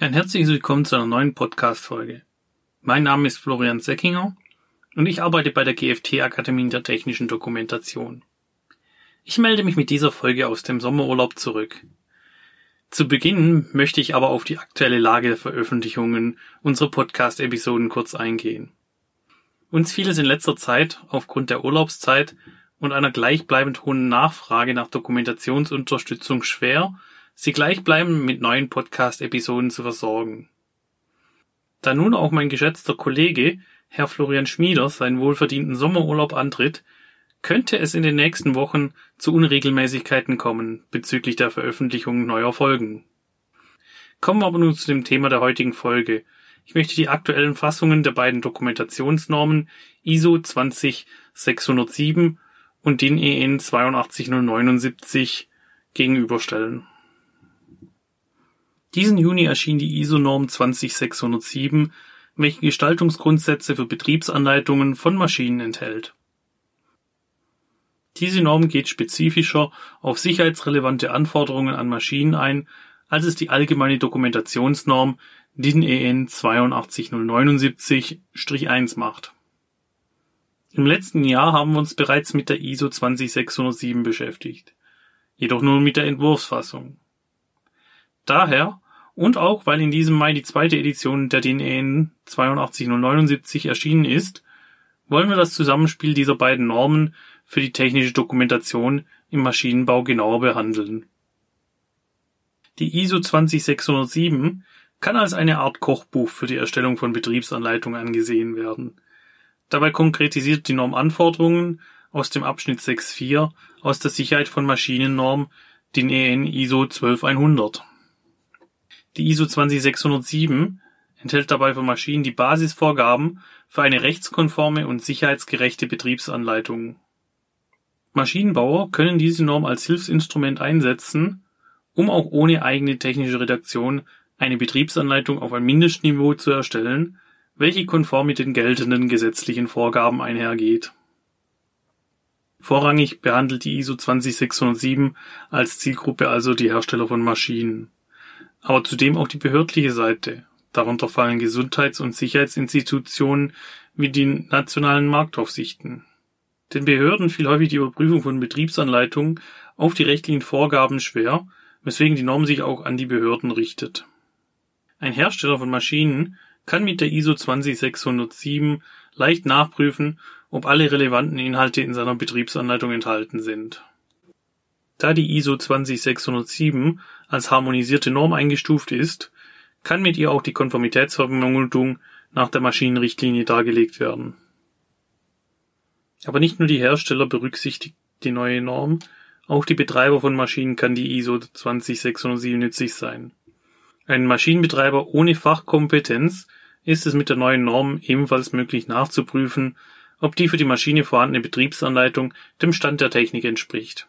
Ein herzliches Willkommen zu einer neuen Podcast-Folge. Mein Name ist Florian Seckinger und ich arbeite bei der GFT Akademie der Technischen Dokumentation. Ich melde mich mit dieser Folge aus dem Sommerurlaub zurück. Zu Beginn möchte ich aber auf die aktuelle Lage der Veröffentlichungen unserer Podcast-Episoden kurz eingehen. Uns fiel es in letzter Zeit aufgrund der Urlaubszeit und einer gleichbleibend hohen Nachfrage nach Dokumentationsunterstützung schwer, sie gleichbleibend mit neuen Podcast-Episoden zu versorgen. Da nun auch mein geschätzter Kollege, Herr Florian Schmieder, seinen wohlverdienten Sommerurlaub antritt, könnte es in den nächsten Wochen zu Unregelmäßigkeiten kommen bezüglich der Veröffentlichung neuer Folgen. Kommen wir aber nun zu dem Thema der heutigen Folge. Ich möchte die aktuellen Fassungen der beiden Dokumentationsnormen ISO 20607 und DIN EN 82079 gegenüberstellen. Diesen Juni erschien die ISO-Norm 20607, welche Gestaltungsgrundsätze für Betriebsanleitungen von Maschinen enthält. Diese Norm geht spezifischer auf sicherheitsrelevante Anforderungen an Maschinen ein, als es die allgemeine Dokumentationsnorm DIN EN 82079-1 macht. Im letzten Jahr haben wir uns bereits mit der ISO 20607 beschäftigt, jedoch nur mit der Entwurfsfassung. Daher und auch weil in diesem Mai die zweite Edition der DIN EN 82079 erschienen ist, wollen wir das Zusammenspiel dieser beiden Normen für die technische Dokumentation im Maschinenbau genauer behandeln. Die ISO 20607 kann als eine Art Kochbuch für die Erstellung von Betriebsanleitungen angesehen werden. Dabei konkretisiert die Norm Anforderungen aus dem Abschnitt 6.4 aus der Sicherheit von Maschinennorm den EN ISO 12100. Die ISO 20607 enthält dabei für Maschinen die Basisvorgaben für eine rechtskonforme und sicherheitsgerechte Betriebsanleitung. Maschinenbauer können diese Norm als Hilfsinstrument einsetzen, um auch ohne eigene technische Redaktion eine Betriebsanleitung auf ein Mindestniveau zu erstellen, welche konform mit den geltenden gesetzlichen Vorgaben einhergeht. Vorrangig behandelt die ISO 20607 als Zielgruppe also die Hersteller von Maschinen aber zudem auch die behördliche Seite. Darunter fallen Gesundheits- und Sicherheitsinstitutionen wie die nationalen Marktaufsichten. Den Behörden fiel häufig die Überprüfung von Betriebsanleitungen auf die rechtlichen Vorgaben schwer, weswegen die Norm sich auch an die Behörden richtet. Ein Hersteller von Maschinen kann mit der ISO 20607 leicht nachprüfen, ob alle relevanten Inhalte in seiner Betriebsanleitung enthalten sind. Da die ISO 20607 als harmonisierte Norm eingestuft ist, kann mit ihr auch die Konformitätsvermutung nach der Maschinenrichtlinie dargelegt werden. Aber nicht nur die Hersteller berücksichtigt die neue Norm, auch die Betreiber von Maschinen kann die ISO 20607 nützlich sein. Ein Maschinenbetreiber ohne Fachkompetenz ist es mit der neuen Norm ebenfalls möglich nachzuprüfen, ob die für die Maschine vorhandene Betriebsanleitung dem Stand der Technik entspricht.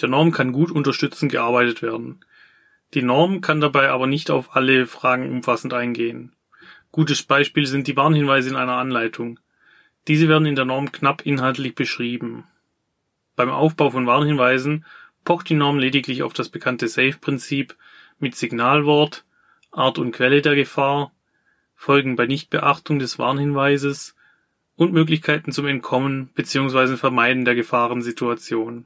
Der Norm kann gut unterstützend gearbeitet werden. Die Norm kann dabei aber nicht auf alle Fragen umfassend eingehen. Gutes Beispiel sind die Warnhinweise in einer Anleitung. Diese werden in der Norm knapp inhaltlich beschrieben. Beim Aufbau von Warnhinweisen pocht die Norm lediglich auf das bekannte Safe-Prinzip mit Signalwort, Art und Quelle der Gefahr, Folgen bei Nichtbeachtung des Warnhinweises und Möglichkeiten zum Entkommen bzw. Vermeiden der Gefahrensituation.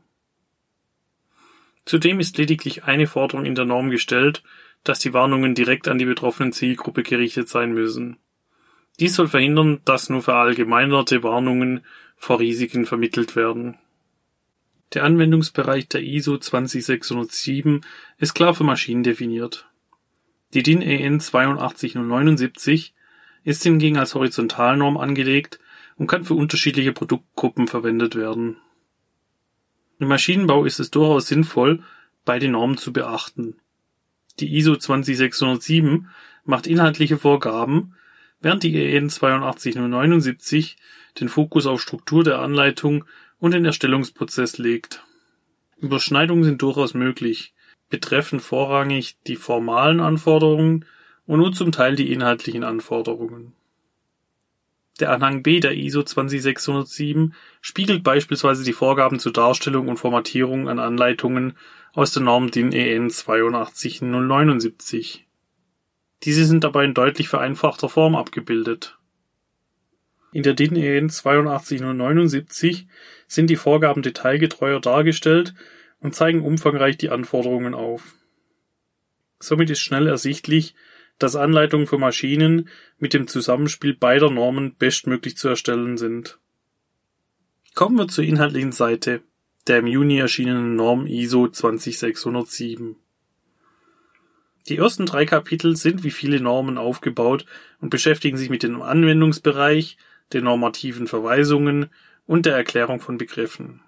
Zudem ist lediglich eine Forderung in der Norm gestellt, dass die Warnungen direkt an die betroffenen Zielgruppe gerichtet sein müssen. Dies soll verhindern, dass nur verallgemeinerte Warnungen vor Risiken vermittelt werden. Der Anwendungsbereich der ISO 20607 ist klar für Maschinen definiert. Die DIN EN 82079 ist hingegen als Horizontalnorm angelegt und kann für unterschiedliche Produktgruppen verwendet werden im Maschinenbau ist es durchaus sinnvoll, beide Normen zu beachten. Die ISO 20607 macht inhaltliche Vorgaben, während die EN 82079 den Fokus auf Struktur der Anleitung und den Erstellungsprozess legt. Überschneidungen sind durchaus möglich, betreffen vorrangig die formalen Anforderungen und nur zum Teil die inhaltlichen Anforderungen der Anhang B der ISO 20607 spiegelt beispielsweise die Vorgaben zur Darstellung und Formatierung an Anleitungen aus der Norm DIN EN 82079. Diese sind dabei in deutlich vereinfachter Form abgebildet. In der DIN EN 82079 sind die Vorgaben detailgetreuer dargestellt und zeigen umfangreich die Anforderungen auf. Somit ist schnell ersichtlich, dass Anleitungen für Maschinen mit dem Zusammenspiel beider Normen bestmöglich zu erstellen sind. Kommen wir zur inhaltlichen Seite der im Juni erschienenen Norm ISO 20607. Die ersten drei Kapitel sind wie viele Normen aufgebaut und beschäftigen sich mit dem Anwendungsbereich, den normativen Verweisungen und der Erklärung von Begriffen.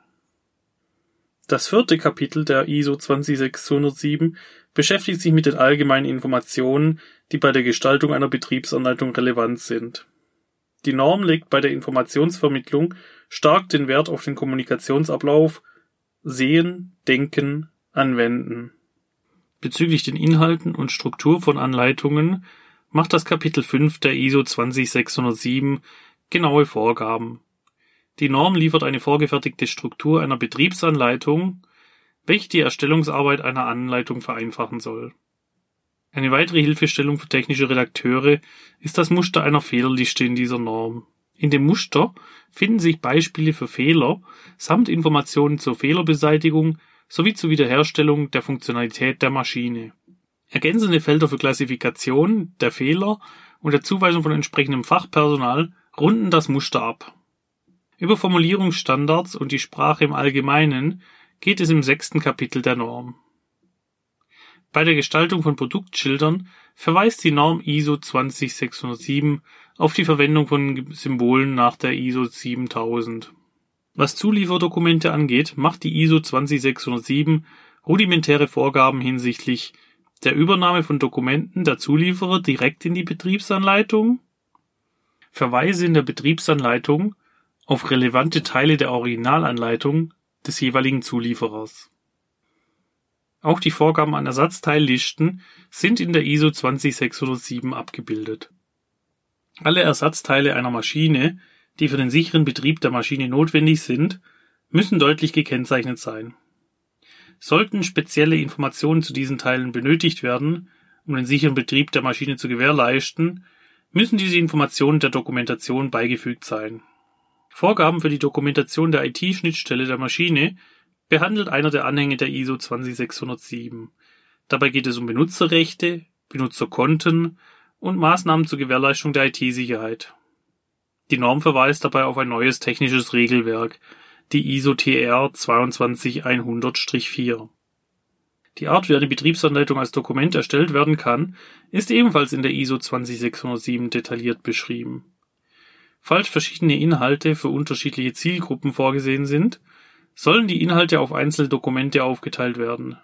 Das vierte Kapitel der ISO 20607 beschäftigt sich mit den allgemeinen Informationen, die bei der Gestaltung einer Betriebsanleitung relevant sind. Die Norm legt bei der Informationsvermittlung stark den Wert auf den Kommunikationsablauf Sehen, Denken, Anwenden. Bezüglich den Inhalten und Struktur von Anleitungen macht das Kapitel 5 der ISO 20607 genaue Vorgaben. Die Norm liefert eine vorgefertigte Struktur einer Betriebsanleitung, welche die Erstellungsarbeit einer Anleitung vereinfachen soll. Eine weitere Hilfestellung für technische Redakteure ist das Muster einer Fehlerliste in dieser Norm. In dem Muster finden sich Beispiele für Fehler samt Informationen zur Fehlerbeseitigung sowie zur Wiederherstellung der Funktionalität der Maschine. Ergänzende Felder für Klassifikation der Fehler und der Zuweisung von entsprechendem Fachpersonal runden das Muster ab. Über Formulierungsstandards und die Sprache im Allgemeinen geht es im sechsten Kapitel der Norm. Bei der Gestaltung von Produktschildern verweist die Norm ISO 20607 auf die Verwendung von Symbolen nach der ISO 7000. Was Zulieferdokumente angeht, macht die ISO 20607 rudimentäre Vorgaben hinsichtlich der Übernahme von Dokumenten der Zulieferer direkt in die Betriebsanleitung, Verweise in der Betriebsanleitung auf relevante Teile der Originalanleitung des jeweiligen Zulieferers. Auch die Vorgaben an Ersatzteillisten sind in der ISO 20607 abgebildet. Alle Ersatzteile einer Maschine, die für den sicheren Betrieb der Maschine notwendig sind, müssen deutlich gekennzeichnet sein. Sollten spezielle Informationen zu diesen Teilen benötigt werden, um den sicheren Betrieb der Maschine zu gewährleisten, müssen diese Informationen der Dokumentation beigefügt sein. Vorgaben für die Dokumentation der IT-Schnittstelle der Maschine behandelt einer der Anhänge der ISO 20607. Dabei geht es um Benutzerrechte, Benutzerkonten und Maßnahmen zur Gewährleistung der IT-Sicherheit. Die Norm verweist dabei auf ein neues technisches Regelwerk, die ISO TR 22100-4. Die Art, wie eine Betriebsanleitung als Dokument erstellt werden kann, ist ebenfalls in der ISO 20607 detailliert beschrieben. Falls verschiedene Inhalte für unterschiedliche Zielgruppen vorgesehen sind, sollen die Inhalte auf einzelne Dokumente aufgeteilt werden.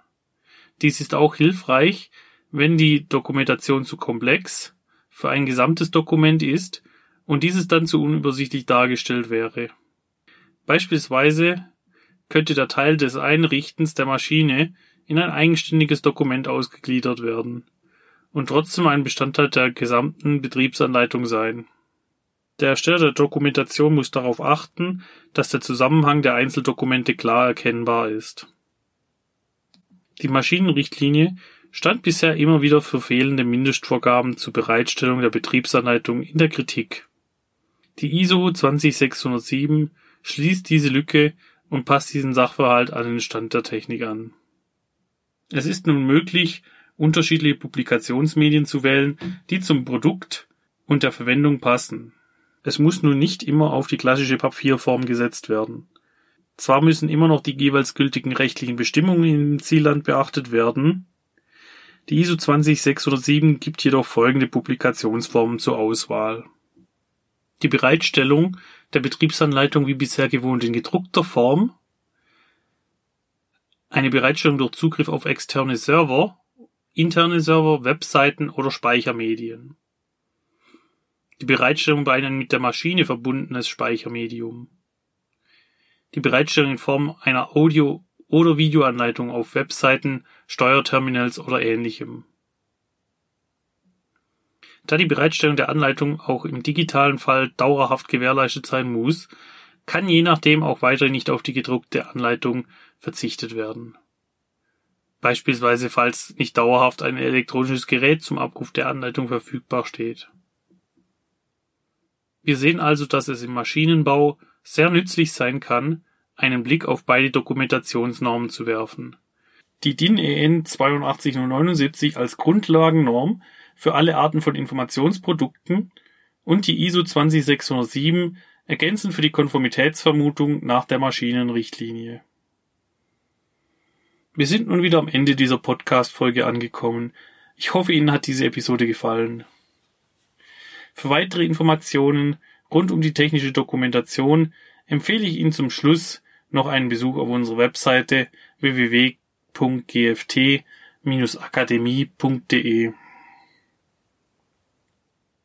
Dies ist auch hilfreich, wenn die Dokumentation zu komplex für ein gesamtes Dokument ist und dieses dann zu unübersichtlich dargestellt wäre. Beispielsweise könnte der Teil des Einrichtens der Maschine in ein eigenständiges Dokument ausgegliedert werden und trotzdem ein Bestandteil der gesamten Betriebsanleitung sein. Der Ersteller der Dokumentation muss darauf achten, dass der Zusammenhang der Einzeldokumente klar erkennbar ist. Die Maschinenrichtlinie stand bisher immer wieder für fehlende Mindestvorgaben zur Bereitstellung der Betriebsanleitung in der Kritik. Die ISO 20607 schließt diese Lücke und passt diesen Sachverhalt an den Stand der Technik an. Es ist nun möglich, unterschiedliche Publikationsmedien zu wählen, die zum Produkt und der Verwendung passen. Es muss nun nicht immer auf die klassische Papierform gesetzt werden. Zwar müssen immer noch die jeweils gültigen rechtlichen Bestimmungen im Zielland beachtet werden, die ISO 20607 gibt jedoch folgende Publikationsformen zur Auswahl. Die Bereitstellung der Betriebsanleitung wie bisher gewohnt in gedruckter Form, eine Bereitstellung durch Zugriff auf externe Server, interne Server, Webseiten oder Speichermedien. Die Bereitstellung bei einem mit der Maschine verbundenes Speichermedium. Die Bereitstellung in Form einer Audio- oder Videoanleitung auf Webseiten, Steuerterminals oder ähnlichem. Da die Bereitstellung der Anleitung auch im digitalen Fall dauerhaft gewährleistet sein muss, kann je nachdem auch weiterhin nicht auf die gedruckte Anleitung verzichtet werden. beispielsweise falls nicht dauerhaft ein elektronisches Gerät zum Abruf der Anleitung verfügbar steht. Wir sehen also, dass es im Maschinenbau sehr nützlich sein kann, einen Blick auf beide Dokumentationsnormen zu werfen. Die DIN EN 82079 als Grundlagennorm für alle Arten von Informationsprodukten und die ISO 20607 ergänzen für die Konformitätsvermutung nach der Maschinenrichtlinie. Wir sind nun wieder am Ende dieser Podcast-Folge angekommen. Ich hoffe, Ihnen hat diese Episode gefallen. Für weitere Informationen rund um die technische Dokumentation empfehle ich Ihnen zum Schluss noch einen Besuch auf unserer Webseite www.gft-akademie.de.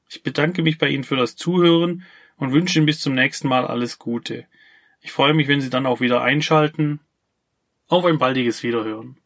Ich bedanke mich bei Ihnen für das Zuhören und wünsche Ihnen bis zum nächsten Mal alles Gute. Ich freue mich, wenn Sie dann auch wieder einschalten. Auf ein baldiges Wiederhören.